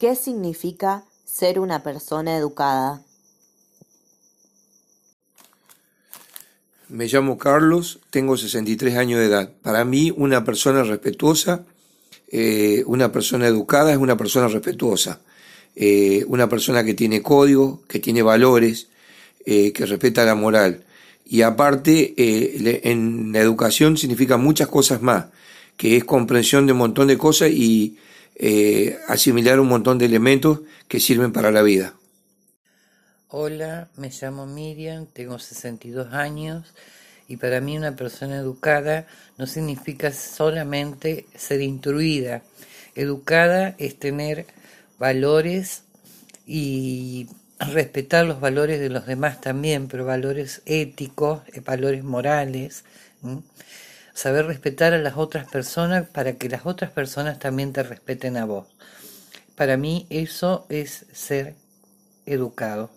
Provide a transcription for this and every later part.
¿Qué significa ser una persona educada? Me llamo Carlos, tengo 63 años de edad. Para mí, una persona respetuosa, eh, una persona educada es una persona respetuosa. Eh, una persona que tiene código, que tiene valores, eh, que respeta la moral. Y aparte, en la educación significa muchas cosas más, que es comprensión de un montón de cosas y asimilar un montón de elementos que sirven para la vida. Hola, me llamo Miriam, tengo 62 años y para mí una persona educada no significa solamente ser instruida. Educada es tener valores y respetar los valores de los demás también, pero valores éticos, eh, valores morales. Saber respetar a las otras personas para que las otras personas también te respeten a vos. Para mí eso es ser educado.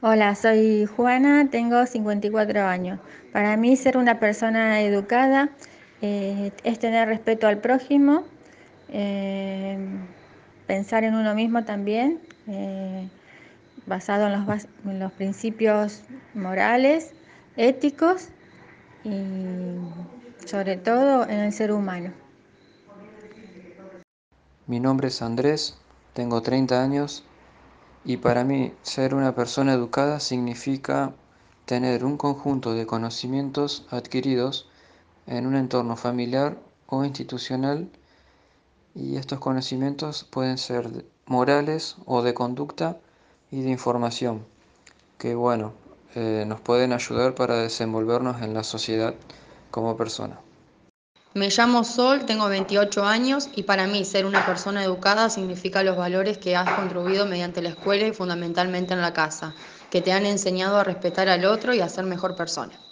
Hola, soy Juana, tengo 54 años. Para mí ser una persona educada eh, es tener respeto al prójimo, eh, pensar en uno mismo también, eh, basado en los, en los principios morales, éticos y sobre todo en el ser humano. Mi nombre es Andrés, tengo 30 años y para mí, ser una persona educada significa tener un conjunto de conocimientos adquiridos en un entorno familiar o institucional y estos conocimientos pueden ser morales o de conducta y de información que bueno eh, nos pueden ayudar para desenvolvernos en la sociedad como persona. Me llamo Sol, tengo 28 años y para mí ser una persona educada significa los valores que has contribuido mediante la escuela y fundamentalmente en la casa, que te han enseñado a respetar al otro y a ser mejor persona.